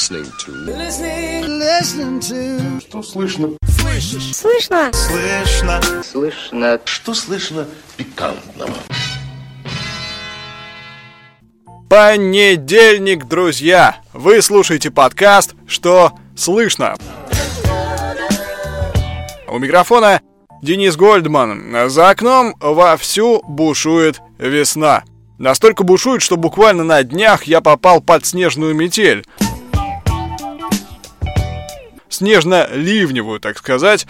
listening to. Listening to. Что слышно? Слышишь? Слышно? Слышно. Слышно. Что слышно пикантного? Понедельник, друзья! Вы слушаете подкаст «Что слышно?». У микрофона Денис Гольдман. За окном вовсю бушует весна. Настолько бушует, что буквально на днях я попал под снежную метель. Снежно-ливневую, так сказать.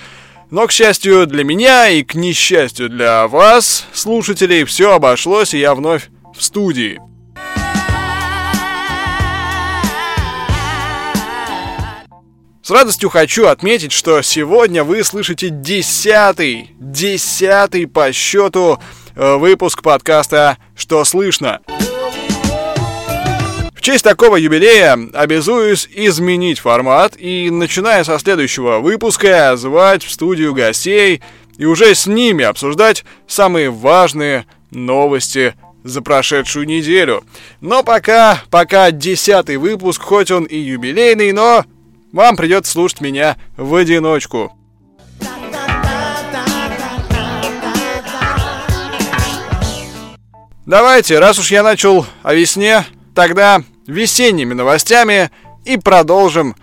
Но, к счастью для меня и к несчастью для вас, слушателей, все обошлось, и я вновь в студии. С радостью хочу отметить, что сегодня вы слышите десятый, десятый по счету э, выпуск подкаста «Что слышно?». В честь такого юбилея обязуюсь изменить формат и, начиная со следующего выпуска, звать в студию гостей и уже с ними обсуждать самые важные новости за прошедшую неделю. Но пока, пока десятый выпуск, хоть он и юбилейный, но вам придется слушать меня в одиночку. Давайте, раз уж я начал о весне, тогда весенними новостями и продолжим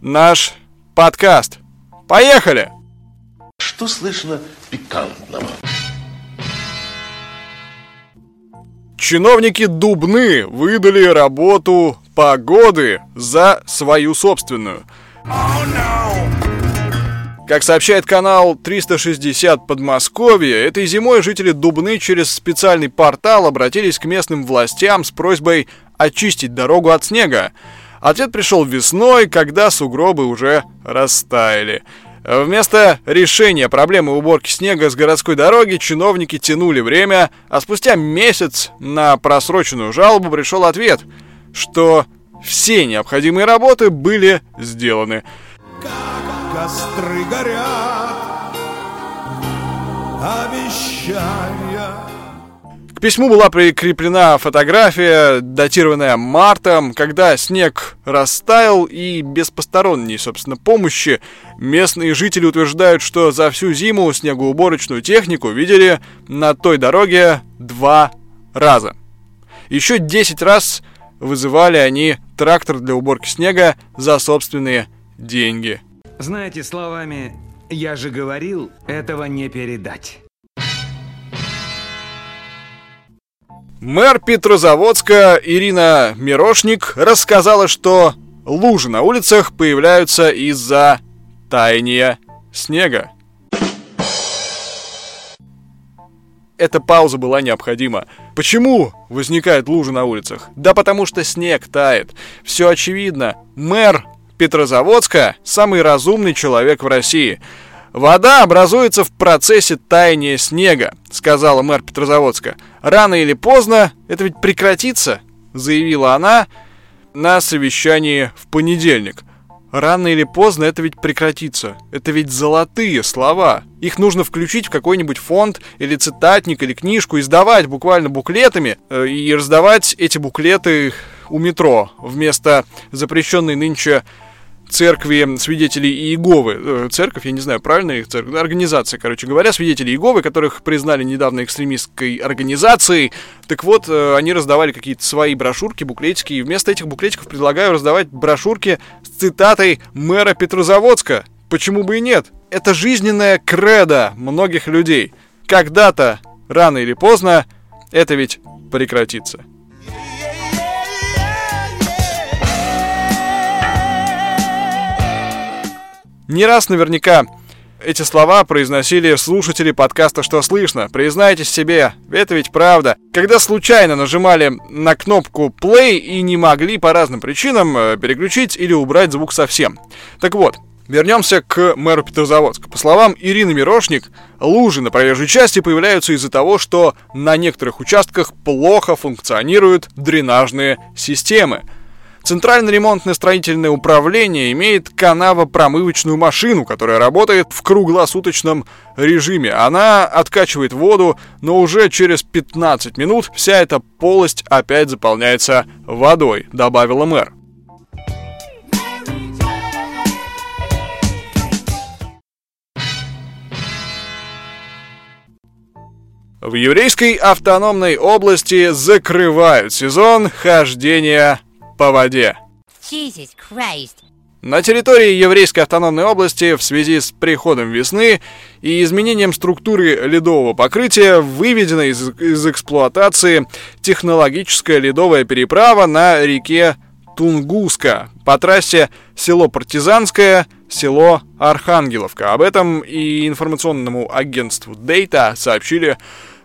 наш подкаст. Поехали! Что слышно пикантного? Чиновники Дубны выдали работу погоды за свою собственную. Как сообщает канал 360 Подмосковье, этой зимой жители Дубны через специальный портал обратились к местным властям с просьбой очистить дорогу от снега. Ответ пришел весной, когда сугробы уже растаяли. Вместо решения проблемы уборки снега с городской дороги чиновники тянули время, а спустя месяц на просроченную жалобу пришел ответ, что все необходимые работы были сделаны. Костры горят, обещания. К письму была прикреплена фотография, датированная мартом, когда снег растаял и без посторонней, собственно, помощи местные жители утверждают, что за всю зиму снегоуборочную технику видели на той дороге два раза. Еще 10 раз вызывали они трактор для уборки снега за собственные деньги. Знаете, словами «я же говорил, этого не передать». Мэр Петрозаводска Ирина Мирошник рассказала, что лужи на улицах появляются из-за таяния снега. Эта пауза была необходима. Почему возникают лужи на улицах? Да потому что снег тает. Все очевидно. Мэр Петрозаводска – самый разумный человек в России. «Вода образуется в процессе таяния снега», — сказала мэр Петрозаводска. «Рано или поздно это ведь прекратится», — заявила она на совещании в понедельник. Рано или поздно это ведь прекратится. Это ведь золотые слова. Их нужно включить в какой-нибудь фонд или цитатник или книжку, издавать буквально буклетами э, и раздавать эти буклеты у метро вместо запрещенной нынче церкви свидетелей Иеговы. Э, церковь, я не знаю, правильно их церковь, организация, короче говоря, свидетелей Иеговы, которых признали недавно экстремистской организацией. Так вот, э, они раздавали какие-то свои брошюрки, буклетики, и вместо этих буклетиков предлагаю раздавать брошюрки с цитатой мэра Петрозаводска. Почему бы и нет? Это жизненная кредо многих людей. Когда-то, рано или поздно, это ведь прекратится. Не раз наверняка эти слова произносили слушатели подкаста «Что слышно?». Признайтесь себе, это ведь правда. Когда случайно нажимали на кнопку play и не могли по разным причинам э, переключить или убрать звук совсем. Так вот, Вернемся к мэру Петрозаводска. По словам Ирины Мирошник, лужи на проезжей части появляются из-за того, что на некоторых участках плохо функционируют дренажные системы. Центральное ремонтное строительное управление имеет канаво-промывочную машину, которая работает в круглосуточном режиме. Она откачивает воду, но уже через 15 минут вся эта полость опять заполняется водой, добавила мэр. В еврейской автономной области закрывают сезон хождения по воде. Jesus Christ. На территории еврейской автономной области в связи с приходом весны и изменением структуры ледового покрытия выведена из, из эксплуатации технологическая ледовая переправа на реке Тунгуска по трассе село Партизанское, село Архангеловка. Об этом и информационному агентству Data сообщили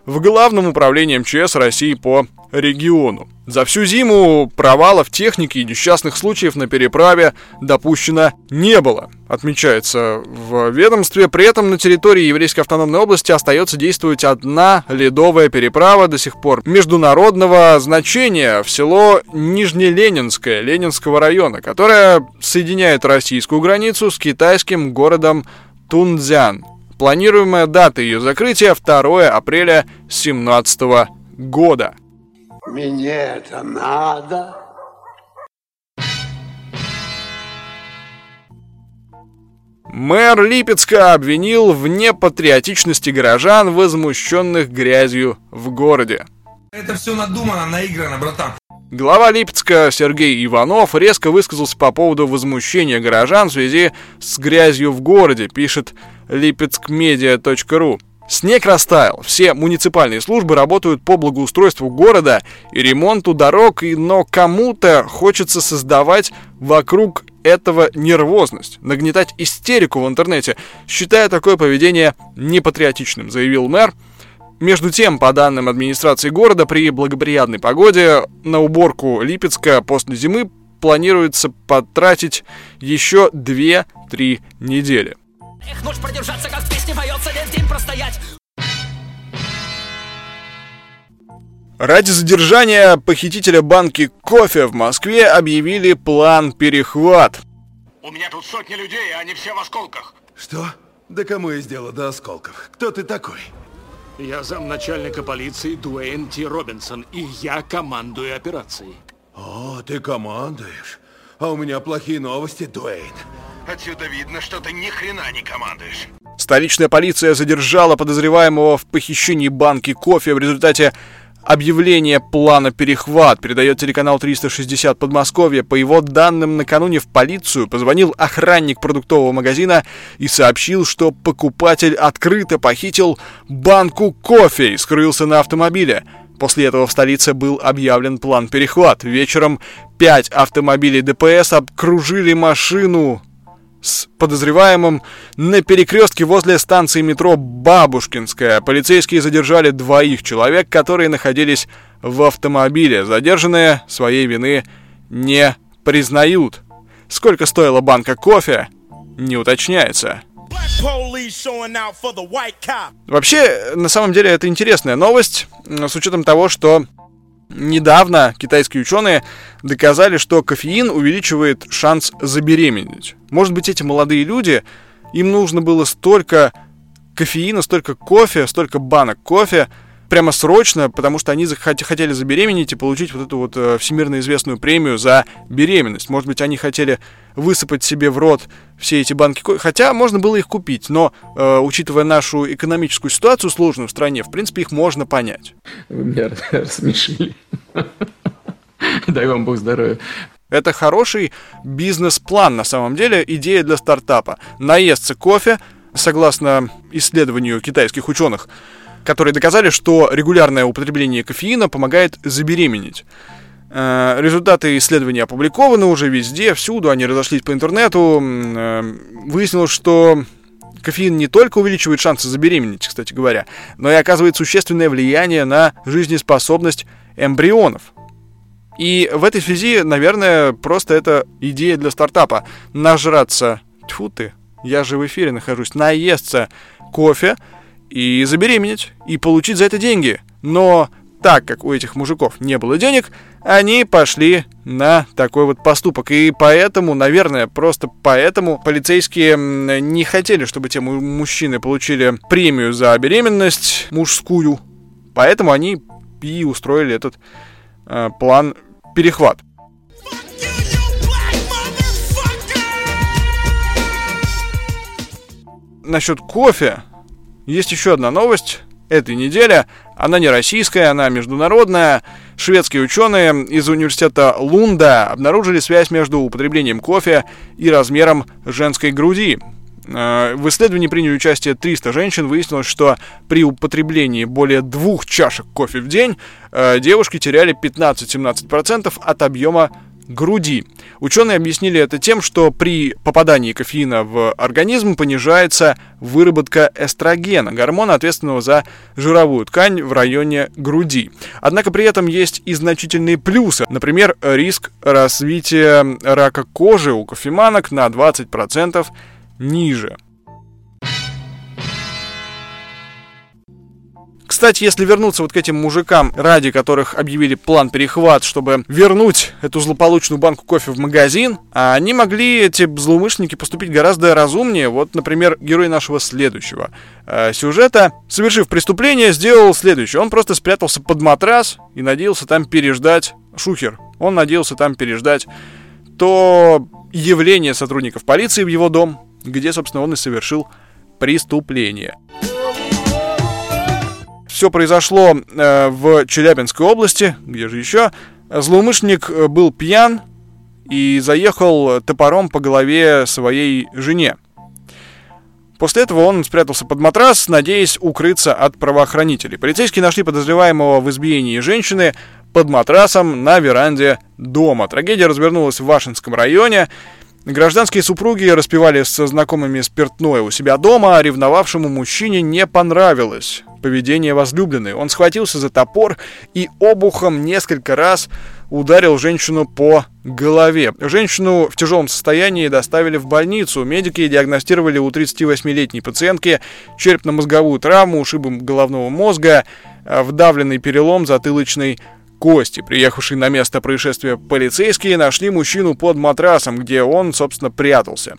в Главном управлении МЧС России по региону. За всю зиму провалов техники и несчастных случаев на переправе допущено не было, отмечается в ведомстве. При этом на территории Еврейской автономной области остается действовать одна ледовая переправа до сих пор международного значения в село Нижнеленинское Ленинского района, которая соединяет российскую границу с китайским городом Тунцзян. Планируемая дата ее закрытия 2 апреля 2017 года. Мне это надо? Мэр Липецка обвинил в непатриотичности горожан, возмущенных грязью в городе. Это все надумано, наиграно, братан. Глава Липецка Сергей Иванов резко высказался по поводу возмущения горожан в связи с грязью в городе, пишет lipetskmedia.ru. Снег растаял, все муниципальные службы работают по благоустройству города и ремонту дорог, и, но кому-то хочется создавать вокруг этого нервозность, нагнетать истерику в интернете, считая такое поведение непатриотичным, заявил мэр. Между тем, по данным администрации города, при благоприятной погоде на уборку Липецка после зимы планируется потратить еще 2-3 недели. Эх, ночь продержаться, как в песне поется, весь день простоять. Ради задержания похитителя банки кофе в Москве объявили план перехват. У меня тут сотни людей, а они все в осколках. Что? Да кому есть дело до осколков? Кто ты такой? Я замначальника полиции Дуэйн Ти Робинсон, и я командую операцией. О, ты командуешь. А у меня плохие новости, Дуэйн. Отсюда видно, что ты ни хрена не командуешь. Столичная полиция задержала подозреваемого в похищении банки кофе в результате объявления плана перехват, передает телеканал 360 Подмосковье. По его данным, накануне в полицию позвонил охранник продуктового магазина и сообщил, что покупатель открыто похитил банку кофе и скрылся на автомобиле. После этого в столице был объявлен план перехват. Вечером пять автомобилей ДПС окружили машину с подозреваемым на перекрестке возле станции метро Бабушкинская. Полицейские задержали двоих человек, которые находились в автомобиле. Задержанные своей вины не признают. Сколько стоила банка кофе, не уточняется. Вообще, на самом деле, это интересная новость, с учетом того, что Недавно китайские ученые доказали, что кофеин увеличивает шанс забеременеть. Может быть, эти молодые люди, им нужно было столько кофеина, столько кофе, столько банок кофе, прямо срочно, потому что они хотели забеременеть и получить вот эту вот э, всемирно известную премию за беременность. Может быть, они хотели высыпать себе в рот все эти банки хотя можно было их купить, но э, учитывая нашу экономическую ситуацию сложную в стране, в принципе, их можно понять. Вы меня рассмешили. Дай вам Бог здоровья. Это хороший бизнес-план на самом деле, идея для стартапа. Наесться кофе, согласно исследованию китайских ученых, которые доказали, что регулярное употребление кофеина помогает забеременеть. Э, результаты исследования опубликованы уже везде, всюду, они разошлись по интернету. Э, выяснилось, что кофеин не только увеличивает шансы забеременеть, кстати говоря, но и оказывает существенное влияние на жизнеспособность эмбрионов. И в этой связи, наверное, просто это идея для стартапа. Нажраться, тьфу ты, я же в эфире нахожусь, наесться кофе, и забеременеть, и получить за это деньги. Но так как у этих мужиков не было денег, они пошли на такой вот поступок. И поэтому, наверное, просто поэтому полицейские не хотели, чтобы те мужчины получили премию за беременность мужскую. Поэтому они и устроили этот э, план перехват. Насчет кофе есть еще одна новость. этой неделе. Она не российская, она международная. Шведские ученые из университета Лунда обнаружили связь между употреблением кофе и размером женской груди. Э, в исследовании приняли участие 300 женщин. Выяснилось, что при употреблении более двух чашек кофе в день э, девушки теряли 15-17% от объема груди. Ученые объяснили это тем, что при попадании кофеина в организм понижается выработка эстрогена, гормона, ответственного за жировую ткань в районе груди. Однако при этом есть и значительные плюсы. Например, риск развития рака кожи у кофеманок на 20% ниже. Кстати, если вернуться вот к этим мужикам, ради которых объявили план перехват, чтобы вернуть эту злополучную банку кофе в магазин, а они могли, эти злоумышленники, поступить гораздо разумнее. Вот, например, герой нашего следующего э, сюжета, совершив преступление, сделал следующее. Он просто спрятался под матрас и надеялся там переждать шухер. Он надеялся там переждать то явление сотрудников полиции в его дом, где, собственно, он и совершил преступление. Все произошло э, в Челябинской области, где же еще. Злоумышленник э, был пьян и заехал топором по голове своей жене. После этого он спрятался под матрас, надеясь укрыться от правоохранителей. Полицейские нашли подозреваемого в избиении женщины под матрасом на веранде дома. Трагедия развернулась в Вашинском районе. Гражданские супруги распивали со знакомыми спиртное у себя дома, а ревновавшему мужчине не понравилось поведение возлюбленной. Он схватился за топор и обухом несколько раз ударил женщину по голове. Женщину в тяжелом состоянии доставили в больницу. Медики диагностировали у 38-летней пациентки черепно-мозговую травму, ушибом головного мозга, вдавленный перелом затылочной кости. Приехавшие на место происшествия полицейские нашли мужчину под матрасом, где он, собственно, прятался.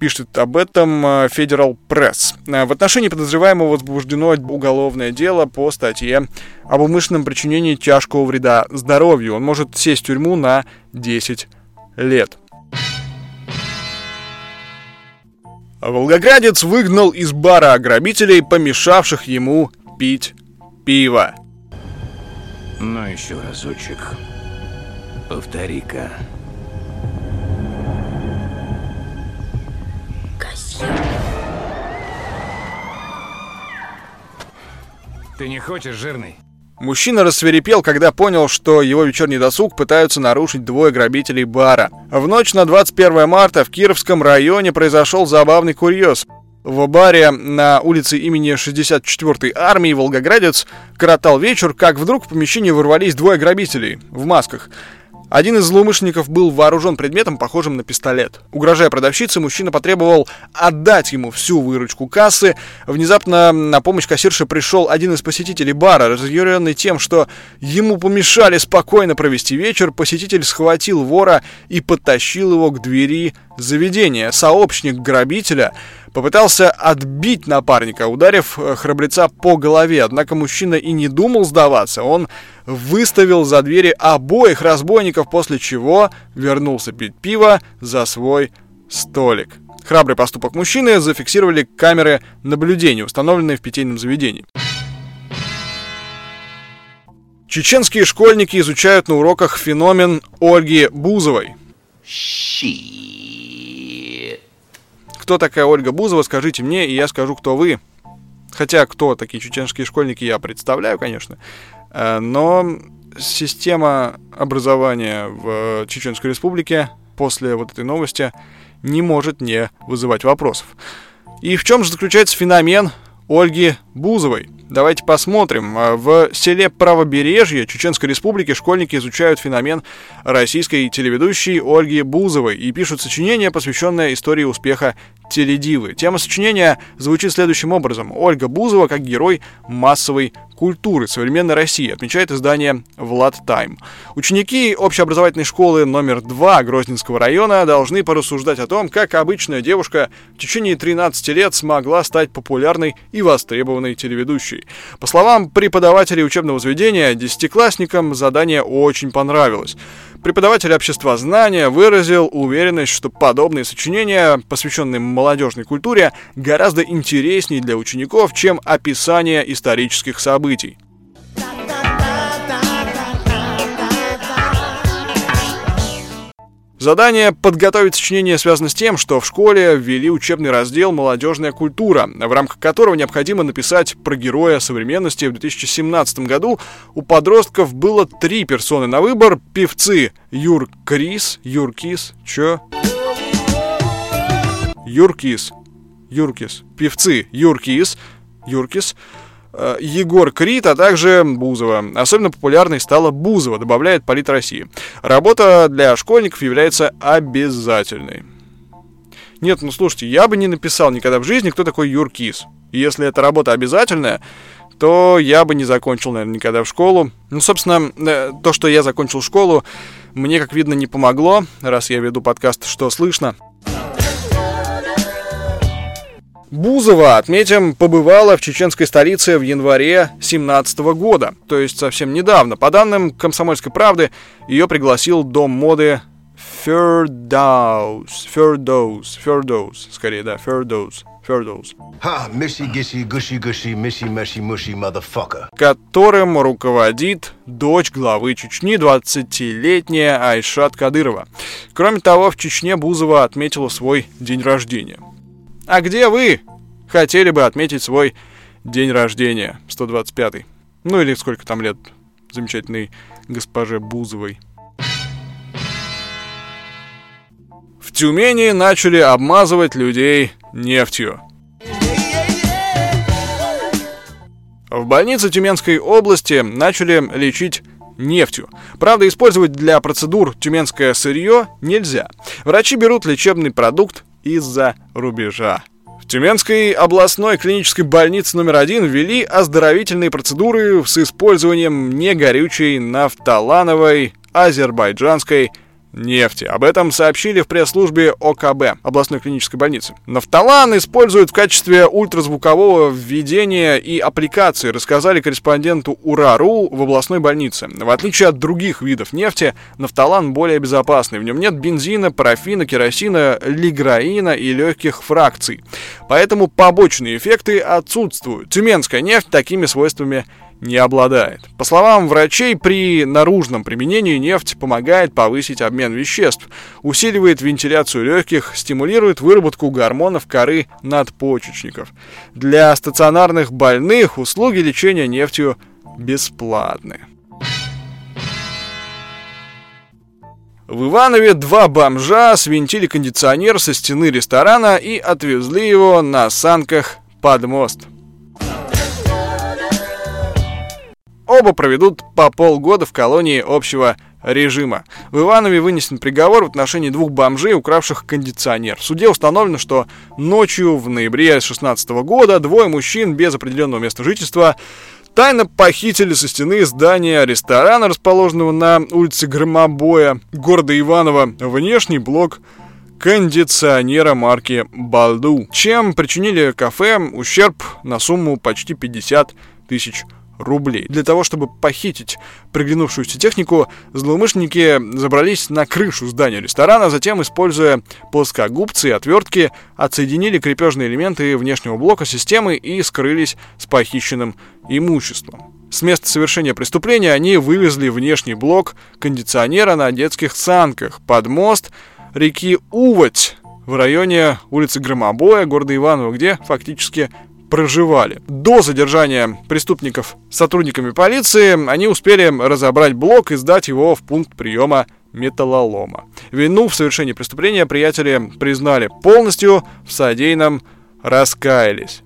Пишет об этом э, Federal Press. Э, в отношении подозреваемого возбуждено уголовное дело по статье об умышленном причинении тяжкого вреда здоровью. Он может сесть в тюрьму на 10 лет. Волгоградец выгнал из бара грабителей, помешавших ему пить пиво. Ну еще разочек. Повтори-ка. Ты не хочешь, жирный? Мужчина рассверепел, когда понял, что его вечерний досуг пытаются нарушить двое грабителей бара. В ночь на 21 марта в Кировском районе произошел забавный курьез. В баре на улице имени 64-й армии Волгоградец коротал вечер, как вдруг в помещение ворвались двое грабителей в масках. Один из злоумышленников был вооружен предметом, похожим на пистолет. Угрожая продавщице, мужчина потребовал отдать ему всю выручку кассы. Внезапно на помощь кассирше пришел один из посетителей бара. Разъяренный тем, что ему помешали спокойно провести вечер, посетитель схватил вора и подтащил его к двери заведения. Сообщник грабителя попытался отбить напарника, ударив э, храбреца по голове. Однако мужчина и не думал сдаваться. Он выставил за двери обоих разбойников, после чего вернулся пить пиво за свой столик. Храбрый поступок мужчины зафиксировали камеры наблюдения, установленные в питейном заведении. Чеченские школьники изучают на уроках феномен Ольги Бузовой. Щи. Кто такая Ольга Бузова, скажите мне, и я скажу, кто вы. Хотя, кто такие чеченские школьники, я представляю, конечно. Э, но система образования в Чеченской Республике после вот этой новости не может не вызывать вопросов. И в чем же заключается феномен Ольги Бузовой? Давайте посмотрим. Э, в селе Правобережье Чеченской Республики школьники изучают феномен российской телеведущей Ольги Бузовой и пишут сочинение, посвященное истории успеха теледивы. Тема сочинения звучит следующим образом. Ольга Бузова как герой массовой культуры современной России, отмечает издание «Влад Тайм». Ученики общеобразовательной школы номер 2 Грозненского района должны порассуждать о том, как обычная девушка в течение 13 лет смогла стать популярной и востребованной телеведущей. По словам преподавателей учебного заведения, десятиклассникам задание очень понравилось. Преподаватель обществознания выразил уверенность, что подобные сочинения, посвященные молодежной культуре, гораздо интереснее для учеников, чем описание исторических событий. Задание подготовить сочинение связано с тем, что в школе ввели учебный раздел «Молодежная культура», в рамках которого необходимо написать про героя современности. В 2017 году у подростков было три персоны на выбор. Певцы Юр Крис, Юр Кис, чё? Юркис, Юркис, певцы Юркис, Юркис, Егор Крит, а также Бузова. Особенно популярной стала Бузова, добавляет Полит России. Работа для школьников является обязательной. Нет, ну слушайте, я бы не написал никогда в жизни, кто такой Юркис. Если эта работа обязательная, то я бы не закончил, наверное, никогда в школу. Ну, собственно, э, то, что я закончил школу, мне, как видно, не помогло, раз я веду подкаст «Что слышно?». Бузова, отметим, побывала в чеченской столице в январе 17 года, то есть совсем недавно. По данным «Комсомольской правды», ее пригласил дом моды Фердаус, Фердоус, Фердоус, скорее, да, Фердоус, Фердоус. Ха, мисси, гисси, гуши, гуши, мисси, мэши, муши, motherfucker. Которым руководит дочь главы Чечни, 20-летняя Айшат Кадырова. Кроме того, в Чечне Бузова отметила свой день рождения. А где вы хотели бы отметить свой день рождения, 125-й? Ну или сколько там лет замечательной госпоже Бузовой. В Тюмени начали обмазывать людей нефтью. В больнице Тюменской области начали лечить нефтью. Правда, использовать для процедур тюменское сырье нельзя. Врачи берут лечебный продукт из-за рубежа. В Тюменской областной клинической больнице номер один ввели оздоровительные процедуры с использованием негорючей нафталановой азербайджанской нефти. Об этом сообщили в пресс-службе ОКБ, областной клинической больницы. Нафталан используют в качестве ультразвукового введения и аппликации, рассказали корреспонденту УРАРУ в областной больнице. В отличие от других видов нефти, нафталан более безопасный. В нем нет бензина, парафина, керосина, лиграина и легких фракций. Поэтому побочные эффекты отсутствуют. Тюменская нефть такими свойствами не обладает. По словам врачей, при наружном применении нефть помогает повысить обмен веществ, усиливает вентиляцию легких, стимулирует выработку гормонов коры надпочечников. Для стационарных больных услуги лечения нефтью бесплатны. В Иванове два бомжа свинтили кондиционер со стены ресторана и отвезли его на санках под мост. Оба проведут по полгода в колонии общего режима. В Иванове вынесен приговор в отношении двух бомжей, укравших кондиционер. В суде установлено, что ночью в ноябре 2016 года двое мужчин без определенного места жительства тайно похитили со стены здания ресторана, расположенного на улице Громобоя города Иваново, внешний блок кондиционера марки Балду, чем причинили кафе ущерб на сумму почти 50 тысяч рублей. Для того, чтобы похитить приглянувшуюся технику, злоумышленники забрались на крышу здания ресторана, затем, используя плоскогубцы и отвертки, отсоединили крепежные элементы внешнего блока системы и скрылись с похищенным имуществом. С места совершения преступления они вывезли внешний блок кондиционера на детских санках под мост реки Уводь в районе улицы Громобоя, города Иваново, где фактически проживали. До задержания преступников сотрудниками полиции они успели разобрать блок и сдать его в пункт приема металлолома. Вину в совершении преступления приятели признали полностью, в содеянном раскаялись.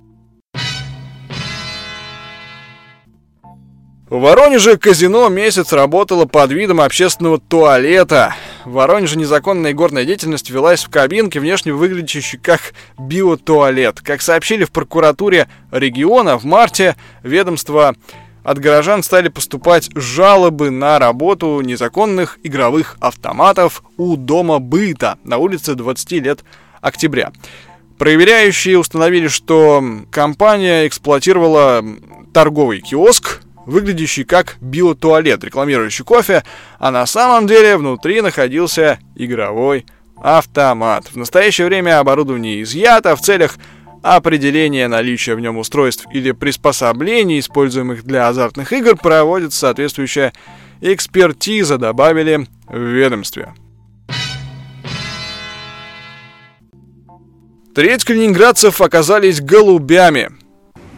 В Воронеже казино месяц работало под видом общественного туалета. В Воронеже незаконная горная деятельность велась в кабинке, внешне выглядящей как биотуалет. Как сообщили в прокуратуре региона, в марте ведомство от горожан стали поступать жалобы на работу незаконных игровых автоматов у дома быта на улице 20 лет октября. Проверяющие установили, что компания эксплуатировала торговый киоск выглядящий как биотуалет, рекламирующий кофе, а на самом деле внутри находился игровой автомат. В настоящее время оборудование изъято в целях определения наличия в нем устройств или приспособлений, используемых для азартных игр, проводится соответствующая экспертиза, добавили в ведомстве. Треть калининградцев оказались голубями.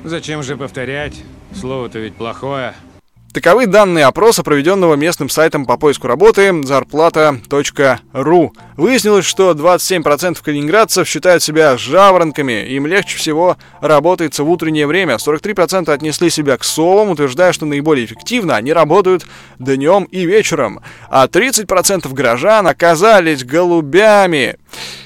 Зачем же повторять? Слово-то ведь плохое. Таковы данные опроса, проведенного местным сайтом по поиску работы зарплата.ру. Выяснилось, что 27% калининградцев считают себя жаворонками, им легче всего работается в утреннее время. 43% отнесли себя к совам, утверждая, что наиболее эффективно они работают днем и вечером. А 30% горожан оказались голубями.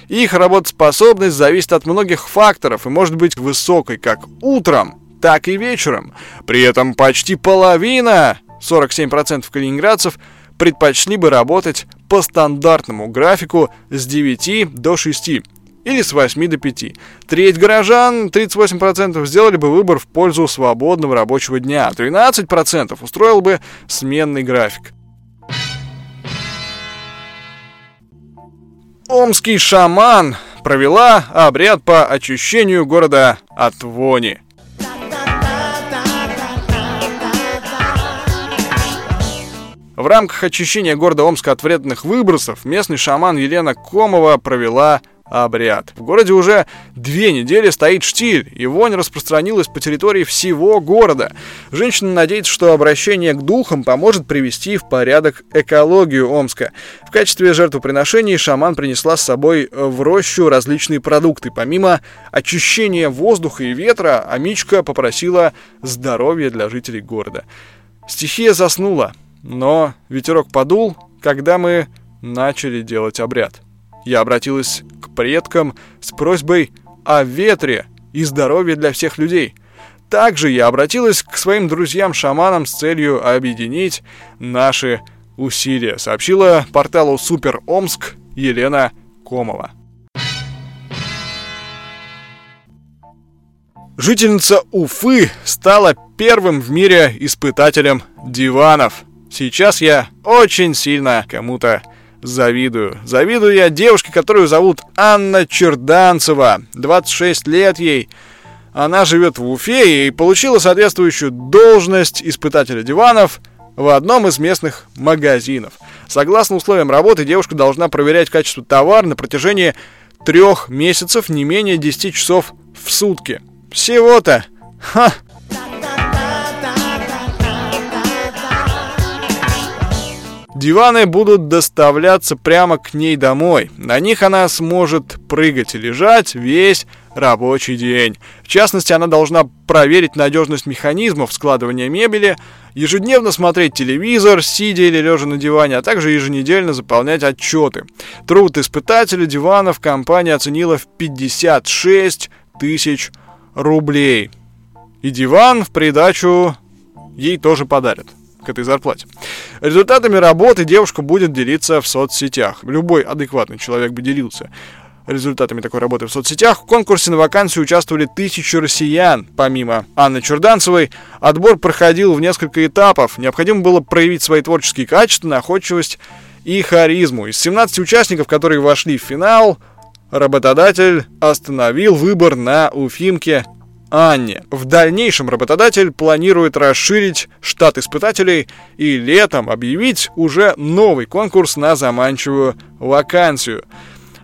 Их работоспособность зависит от многих факторов и может быть высокой как утром, так и вечером. При этом почти половина, 47% калининградцев, предпочли бы работать по стандартному графику с 9 до 6 или с 8 до 5. Треть горожан, 38%, сделали бы выбор в пользу свободного рабочего дня, 13% устроил бы сменный график. Омский шаман провела обряд по очищению города от вони. В рамках очищения города Омска от вредных выбросов местный шаман Елена Комова провела обряд. В городе уже две недели стоит штиль, и вонь распространилась по территории всего города. Женщина надеется, что обращение к духам поможет привести в порядок экологию Омска. В качестве жертвоприношений шаман принесла с собой в рощу различные продукты. Помимо очищения воздуха и ветра, Амичка попросила здоровья для жителей города. Стихия заснула, но ветерок подул, когда мы начали делать обряд. Я обратилась к предкам с просьбой о ветре и здоровье для всех людей. Также я обратилась к своим друзьям-шаманам с целью объединить наши усилия, сообщила порталу Супер Омск Елена Комова. Жительница Уфы стала первым в мире испытателем диванов – Сейчас я очень сильно кому-то завидую. Завидую я девушке, которую зовут Анна Черданцева. 26 лет ей. Она живет в Уфе и получила соответствующую должность испытателя диванов в одном из местных магазинов. Согласно условиям работы, девушка должна проверять качество товара на протяжении трех месяцев, не менее 10 часов в сутки. Всего-то. Ха! Диваны будут доставляться прямо к ней домой. На них она сможет прыгать и лежать весь рабочий день. В частности, она должна проверить надежность механизмов складывания мебели, ежедневно смотреть телевизор, сидя или лежа на диване, а также еженедельно заполнять отчеты. Труд испытателя диванов компания оценила в 56 тысяч рублей. И диван в придачу ей тоже подарят к этой зарплате. Результатами работы девушка будет делиться в соцсетях. Любой адекватный человек бы делился результатами такой работы в соцсетях. В конкурсе на вакансию участвовали тысячи россиян. Помимо Анны Чурданцевой, отбор проходил в несколько этапов. Необходимо было проявить свои творческие качества, находчивость и харизму. Из 17 участников, которые вошли в финал, работодатель остановил выбор на Уфимке Анне. В дальнейшем работодатель планирует расширить штат испытателей и летом объявить уже новый конкурс на заманчивую вакансию.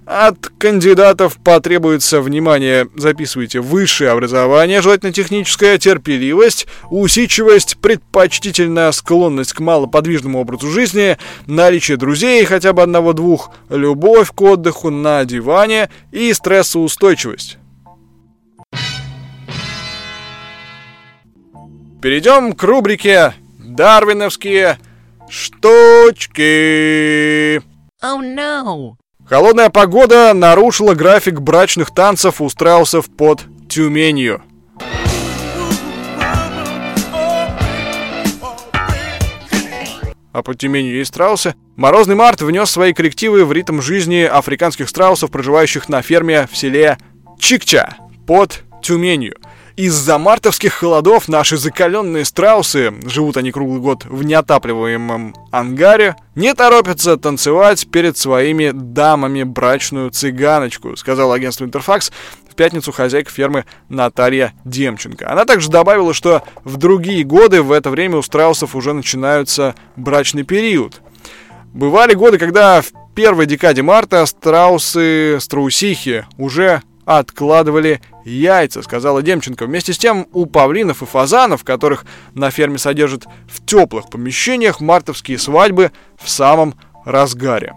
От кандидатов потребуется внимание, записывайте, высшее образование, желательно техническое, терпеливость, усидчивость, предпочтительная склонность к малоподвижному образу жизни, наличие друзей, хотя бы одного-двух, любовь к отдыху на диване и стрессоустойчивость. Перейдем к рубрике «Дарвиновские штучки». Oh no! Холодная погода нарушила график брачных танцев у страусов под Тюменью. а под Тюменью есть страусы. Морозный март внес свои коррективы в ритм жизни африканских страусов, проживающих на ферме в селе Чикча под Тюменью. Из-за мартовских холодов наши закаленные страусы, живут они круглый год в неотапливаемом ангаре, не торопятся танцевать перед своими дамами брачную цыганочку, сказал агентство Интерфакс в пятницу хозяйка фермы Наталья Демченко. Она также добавила, что в другие годы в это время у страусов уже начинается брачный период. Бывали годы, когда в первой декаде марта страусы, страусихи уже откладывали яйца, сказала Демченко. Вместе с тем у павлинов и фазанов, которых на ферме содержат в теплых помещениях, мартовские свадьбы в самом разгаре.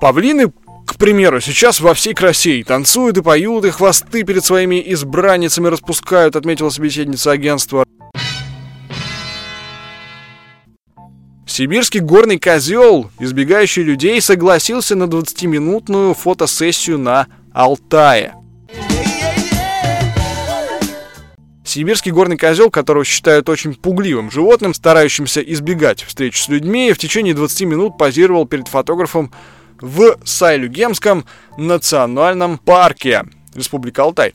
Павлины, к примеру, сейчас во всей красе и танцуют, и поют, и хвосты перед своими избранницами распускают, отметила собеседница агентства. Сибирский горный козел, избегающий людей, согласился на 20-минутную фотосессию на Алтае. Сибирский горный козел, которого считают очень пугливым животным, старающимся избегать встреч с людьми, в течение 20 минут позировал перед фотографом в Сайлюгемском национальном парке Республика Алтай.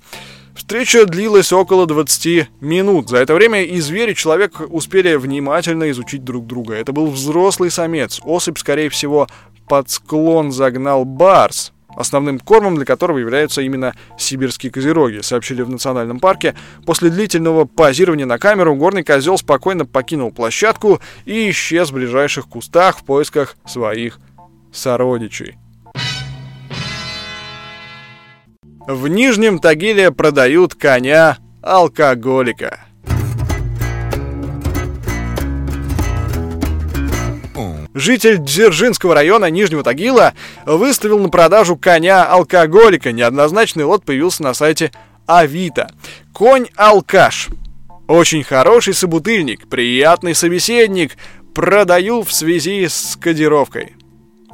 Встреча длилась около 20 минут. За это время и зверь, и человек успели внимательно изучить друг друга. Это был взрослый самец. Особь, скорее всего, под склон загнал барс основным кормом для которого являются именно сибирские козероги, сообщили в национальном парке. После длительного позирования на камеру горный козел спокойно покинул площадку и исчез в ближайших кустах в поисках своих сородичей. В Нижнем Тагиле продают коня алкоголика. Житель Дзержинского района Нижнего Тагила выставил на продажу коня-алкоголика. Неоднозначный лот появился на сайте Авито. Конь-алкаш. Очень хороший собутыльник, приятный собеседник. Продаю в связи с кодировкой.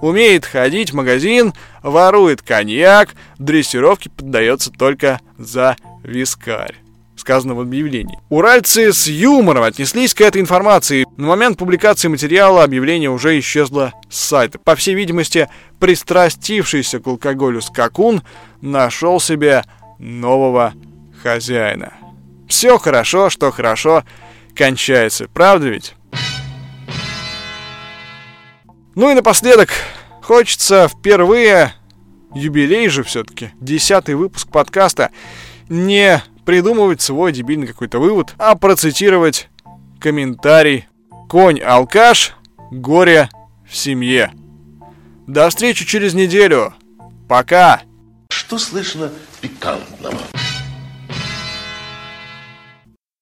Умеет ходить в магазин, ворует коньяк, дрессировке поддается только за вискарь сказано в объявлении. Уральцы с юмором отнеслись к этой информации. На момент публикации материала объявление уже исчезло с сайта. По всей видимости, пристрастившийся к алкоголю скакун нашел себе нового хозяина. Все хорошо, что хорошо кончается, правда ведь? Ну и напоследок, хочется впервые, юбилей же все-таки, десятый выпуск подкаста, не придумывать свой дебильный какой-то вывод, а процитировать комментарий «Конь-алкаш, горе в семье». До встречи через неделю. Пока. Что слышно пикантного?